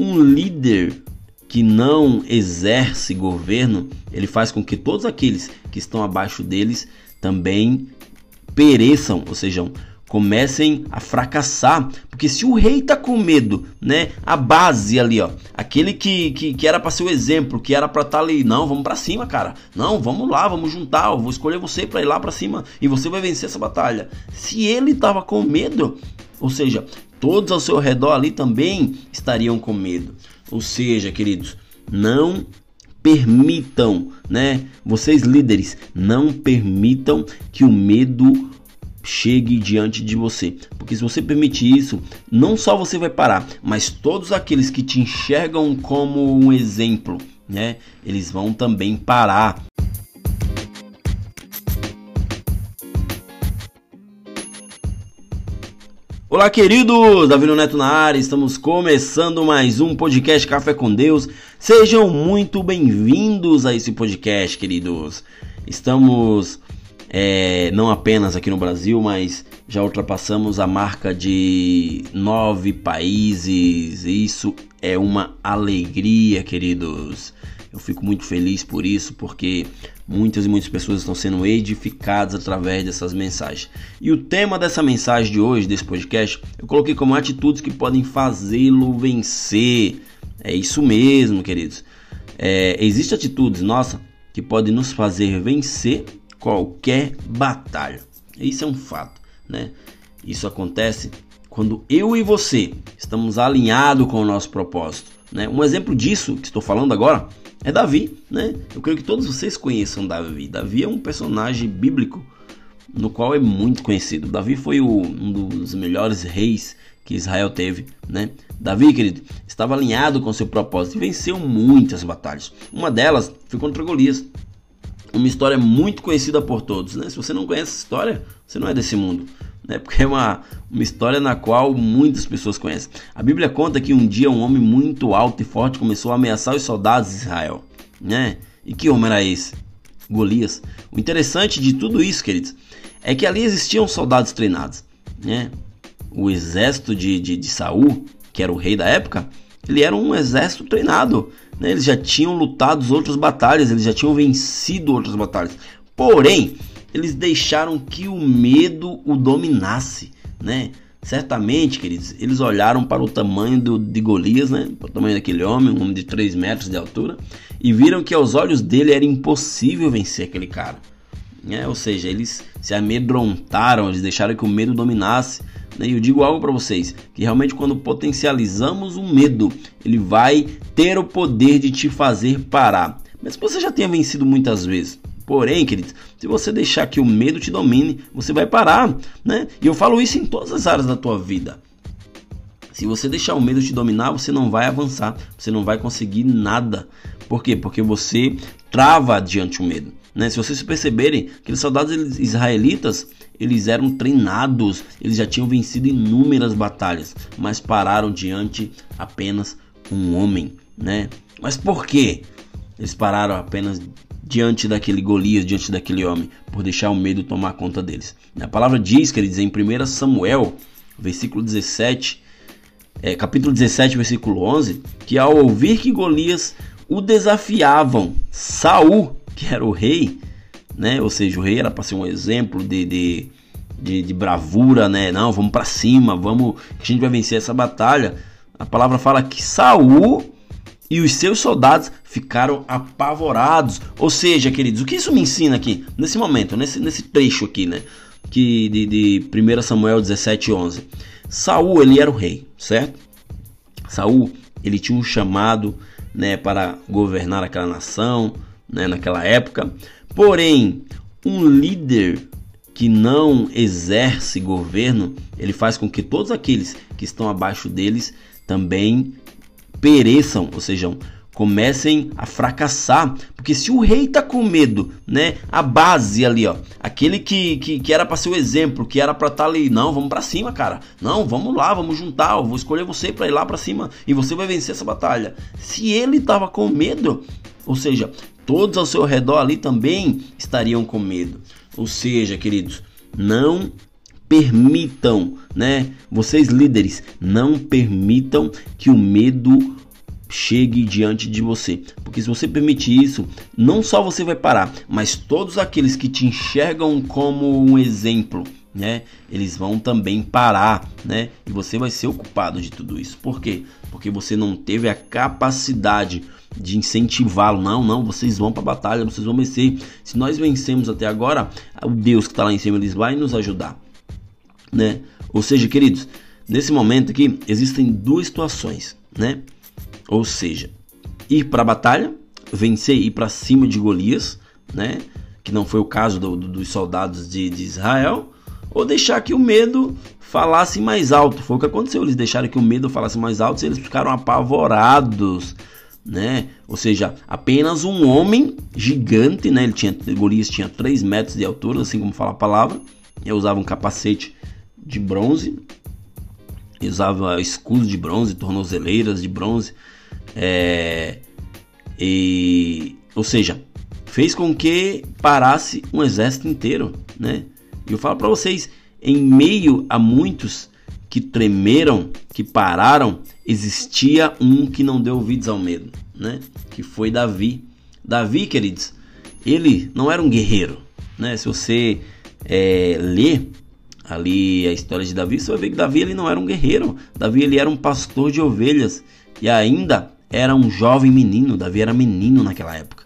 um líder que não exerce governo, ele faz com que todos aqueles que estão abaixo deles também pereçam, ou seja, comecem a fracassar. Porque se o rei tá com medo, né? A base ali, ó. Aquele que, que, que era para ser o exemplo, que era para estar tá ali. Não, vamos para cima, cara. Não, vamos lá, vamos juntar. Eu vou escolher você para ir lá para cima e você vai vencer essa batalha. Se ele tava com medo, ou seja, todos ao seu redor ali também estariam com medo. Ou seja, queridos, não permitam, né? Vocês líderes, não permitam que o medo chegue diante de você. Porque se você permitir isso, não só você vai parar, mas todos aqueles que te enxergam como um exemplo, né? Eles vão também parar. Olá, queridos! Davi Neto na área, estamos começando mais um podcast Café com Deus. Sejam muito bem-vindos a esse podcast, queridos. Estamos é, não apenas aqui no Brasil, mas já ultrapassamos a marca de nove países. Isso é uma alegria, queridos. Eu fico muito feliz por isso, porque muitas e muitas pessoas estão sendo edificadas através dessas mensagens. E o tema dessa mensagem de hoje, desse podcast, eu coloquei como atitudes que podem fazê-lo vencer. É isso mesmo, queridos. É, Existem atitudes, nossa, que podem nos fazer vencer qualquer batalha. Isso é um fato, né? Isso acontece quando eu e você estamos alinhados com o nosso propósito. Né? Um exemplo disso que estou falando agora é Davi. Né? Eu creio que todos vocês conheçam Davi. Davi é um personagem bíblico no qual é muito conhecido. Davi foi o, um dos melhores reis que Israel teve. Né? Davi, querido, estava alinhado com seu propósito e venceu muitas batalhas. Uma delas foi contra Golias uma história muito conhecida por todos. Né? Se você não conhece essa história, você não é desse mundo. Né? Porque é uma, uma história na qual muitas pessoas conhecem. A Bíblia conta que um dia um homem muito alto e forte começou a ameaçar os soldados de Israel. Né? E que homem era esse? Golias. O interessante de tudo isso, queridos, é que ali existiam soldados treinados. Né? O exército de, de, de Saul, que era o rei da época, ele era um exército treinado. Né? Eles já tinham lutado outras batalhas, eles já tinham vencido outras batalhas. Porém, eles deixaram que o medo o dominasse, né? Certamente, queridos, eles olharam para o tamanho do, de Golias, né? Para o tamanho daquele homem, um homem de 3 metros de altura, e viram que aos olhos dele era impossível vencer aquele cara. Né? Ou seja, eles se amedrontaram, eles deixaram que o medo dominasse né? E eu digo algo para vocês, que realmente quando potencializamos o medo, ele vai ter o poder de te fazer parar. Mas você já tenha vencido muitas vezes. Porém, queridos, se você deixar que o medo te domine, você vai parar, né? E eu falo isso em todas as áreas da tua vida. Se você deixar o medo te dominar, você não vai avançar, você não vai conseguir nada. Por quê? Porque você trava diante o medo. Né? Se vocês perceberem, aqueles soldados israelitas, eles eram treinados, eles já tinham vencido inúmeras batalhas, mas pararam diante apenas um homem, né? Mas por quê? Eles pararam apenas diante daquele Golias, diante daquele homem, por deixar o medo tomar conta deles. A palavra diz, quer dizer, em 1 Samuel, versículo 17, é, capítulo 17, versículo 11, que ao ouvir que Golias o desafiavam, Saul, que era o rei, né? Ou seja, o rei era para ser um exemplo de, de, de, de bravura, né? Não, vamos para cima, vamos, a gente vai vencer essa batalha. A palavra fala que Saul e os seus soldados ficaram apavorados. Ou seja, queridos, o que isso me ensina aqui, nesse momento, nesse, nesse trecho aqui, né? Que de, de 1 Samuel 17, 11. Saul, ele era o rei, certo? Saul, ele tinha um chamado, né, para governar aquela nação, né, naquela época. Porém, um líder que não exerce governo, ele faz com que todos aqueles que estão abaixo deles também pereçam, ou seja, comecem a fracassar, porque se o rei tá com medo, né, a base ali, ó, aquele que, que, que era para ser o exemplo, que era para estar tá ali, não, vamos para cima, cara, não, vamos lá, vamos juntar, eu vou escolher você para ir lá para cima e você vai vencer essa batalha. Se ele tava com medo, ou seja, todos ao seu redor ali também estariam com medo. Ou seja, queridos, não permitam, né? Vocês líderes, não permitam que o medo chegue diante de você. Porque se você permitir isso, não só você vai parar, mas todos aqueles que te enxergam como um exemplo, né? Eles vão também parar, né? E você vai ser o culpado de tudo isso. Por quê? Porque você não teve a capacidade de incentivá-lo. Não, não, vocês vão para a batalha, vocês vão vencer. Se nós vencemos até agora, o Deus que está lá em cima, eles vai nos ajudar, né? Ou seja, queridos, nesse momento aqui existem duas situações, né? Ou seja, ir para a batalha, vencer, ir para cima de Golias, né? Que não foi o caso do, do, dos soldados de, de Israel, ou deixar que o medo falasse mais alto. Foi o que aconteceu. Eles deixaram que o medo falasse mais alto e eles ficaram apavorados, né? Ou seja, apenas um homem gigante, né? Ele tinha, Golias tinha 3 metros de altura, assim como fala a palavra. Ele usava um capacete de bronze, usava escudo de bronze, tornozeleiras de bronze, é, e, ou seja, fez com que parasse um exército inteiro, né? E eu falo para vocês, em meio a muitos que tremeram, que pararam, existia um que não deu ouvidos ao medo, né? Que foi Davi. Davi, queridos, ele não era um guerreiro, né? Se você é, ler ali a história de Davi, você vai ver que Davi ele não era um guerreiro. Davi ele era um pastor de ovelhas e ainda era um jovem menino. Davi era menino naquela época,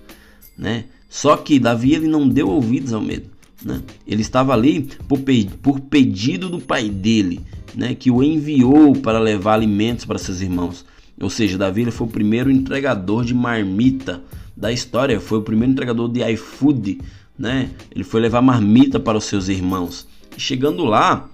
né? Só que Davi ele não deu ouvidos ao medo. Né? Ele estava ali por, pe por pedido do pai dele, né? que o enviou para levar alimentos para seus irmãos. Ou seja, Davi ele foi o primeiro entregador de marmita da história, foi o primeiro entregador de iFood, né? Ele foi levar marmita para os seus irmãos. Chegando lá,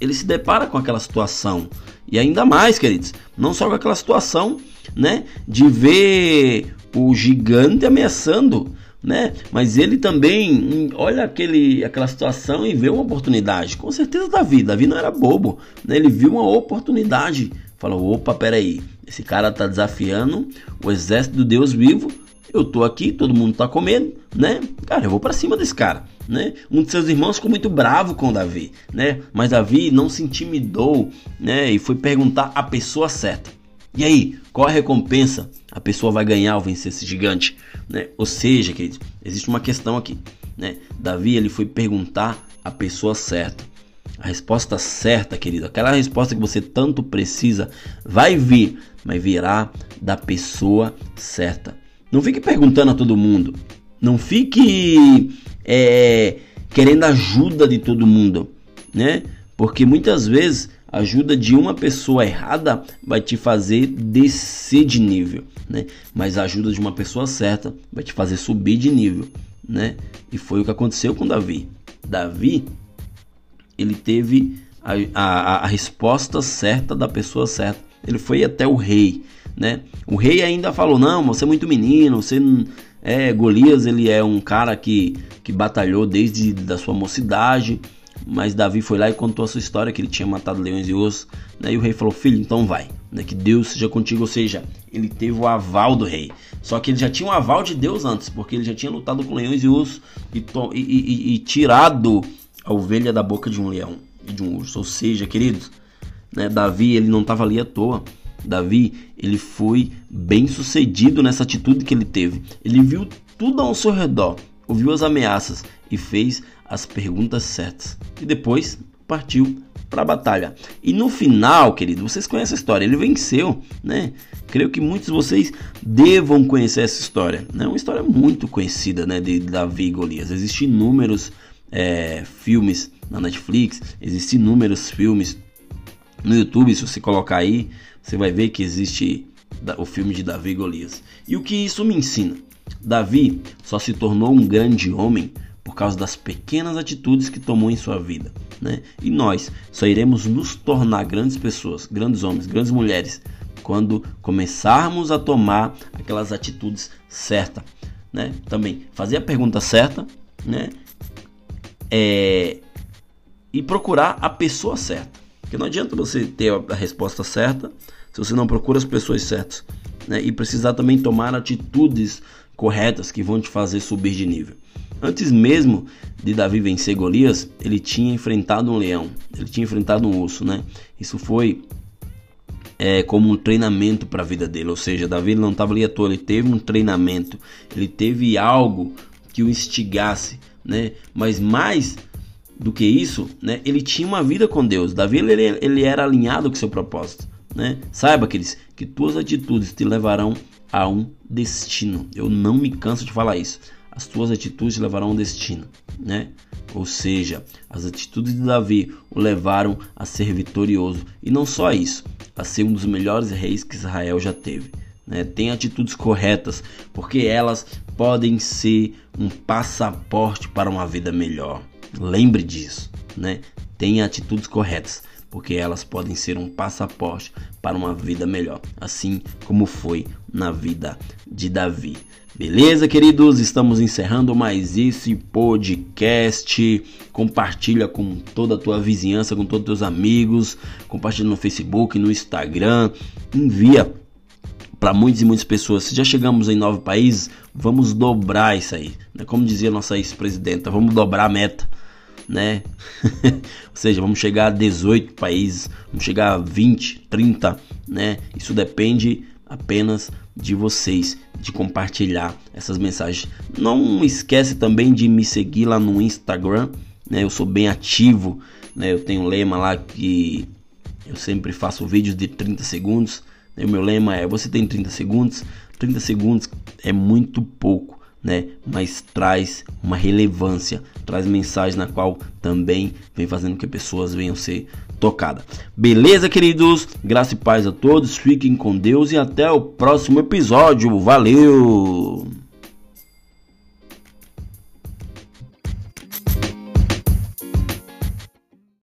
ele se depara com aquela situação. E ainda mais, queridos, não só com aquela situação, né, de ver o gigante ameaçando né? Mas ele também hum, olha aquele, aquela situação e vê uma oportunidade. Com certeza Davi, Davi não era bobo, né? Ele viu uma oportunidade. Falou: "Opa, peraí, esse cara tá desafiando o exército do Deus vivo. Eu tô aqui, todo mundo tá com medo, né? Cara, eu vou para cima desse cara, né? Um de seus irmãos ficou muito bravo com Davi, né? Mas Davi não se intimidou, né? E foi perguntar a pessoa certa. E aí, qual a recompensa a pessoa vai ganhar ao vencer esse gigante? Né? Ou seja, queridos, existe uma questão aqui. Né? Davi ele foi perguntar a pessoa certa. A resposta certa, querido, aquela resposta que você tanto precisa, vai vir, mas virá da pessoa certa. Não fique perguntando a todo mundo. Não fique é, querendo ajuda de todo mundo, né? Porque muitas vezes a ajuda de uma pessoa errada vai te fazer descer de nível, né? Mas a ajuda de uma pessoa certa vai te fazer subir de nível, né? E foi o que aconteceu com Davi. Davi, ele teve a, a, a resposta certa da pessoa certa. Ele foi até o rei, né? O rei ainda falou: "Não, você é muito menino, você é Golias, ele é um cara que que batalhou desde da sua mocidade." Mas Davi foi lá e contou a sua história, que ele tinha matado leões e ossos. Né? E o rei falou: Filho, então vai. Né? Que Deus seja contigo. Ou seja, ele teve o aval do rei. Só que ele já tinha o aval de Deus antes, porque ele já tinha lutado com leões e ossos e, e, e, e tirado a ovelha da boca de um leão e de um urso. Ou seja, queridos, né? Davi ele não estava ali à toa. Davi ele foi bem sucedido nessa atitude que ele teve. Ele viu tudo ao seu redor, ouviu as ameaças e fez as perguntas certas. E depois partiu para a batalha. E no final, querido, vocês conhecem a história, ele venceu, né? Creio que muitos de vocês devam conhecer essa história. É né? uma história muito conhecida, né, de Davi e Golias. Existem inúmeros é, filmes na Netflix, existem inúmeros filmes no YouTube. Se você colocar aí, você vai ver que existe o filme de Davi e Golias. E o que isso me ensina? Davi só se tornou um grande homem por causa das pequenas atitudes que tomou em sua vida. Né? E nós só iremos nos tornar grandes pessoas, grandes homens, grandes mulheres, quando começarmos a tomar aquelas atitudes certas. Né? Também fazer a pergunta certa né? É... e procurar a pessoa certa. Porque não adianta você ter a resposta certa se você não procura as pessoas certas. Né? E precisar também tomar atitudes corretas que vão te fazer subir de nível. Antes mesmo de Davi vencer Golias, ele tinha enfrentado um leão, ele tinha enfrentado um urso, né? Isso foi é, como um treinamento para a vida dele. Ou seja, Davi não estava ali à toa, ele teve um treinamento, ele teve algo que o instigasse, né? Mas mais do que isso, né? Ele tinha uma vida com Deus. Davi ele, ele era alinhado com seu propósito, né? Saiba, queridos, que tuas atitudes te levarão a um destino. Eu não me canso de falar isso. As tuas atitudes te levarão a um destino, né? Ou seja, as atitudes de Davi o levaram a ser vitorioso e não só isso, a ser um dos melhores reis que Israel já teve. Né? Tem atitudes corretas, porque elas podem ser um passaporte para uma vida melhor. Lembre disso, né? Tenha atitudes corretas, porque elas podem ser um passaporte para uma vida melhor, assim como foi na vida de Davi. Beleza, queridos? Estamos encerrando mais esse podcast. Compartilha com toda a tua vizinhança, com todos os teus amigos. Compartilha no Facebook, no Instagram. Envia para muitas e muitas pessoas. Se já chegamos em nove países, vamos dobrar isso aí. Né? Como dizia nossa ex-presidenta, vamos dobrar a meta. Né? Ou seja, vamos chegar a 18 países, vamos chegar a 20, 30, né? Isso depende apenas de vocês, de compartilhar essas mensagens. Não esquece também de me seguir lá no Instagram, né? Eu sou bem ativo, né? Eu tenho um lema lá que eu sempre faço vídeos de 30 segundos. Né? O meu lema é: você tem 30 segundos. 30 segundos é muito pouco, né? Mas traz uma relevância, traz mensagem na qual também vem fazendo que pessoas venham ser tocadas. Beleza, queridos? Graça e paz a todos. Fiquem com Deus e até o próximo episódio. Valeu!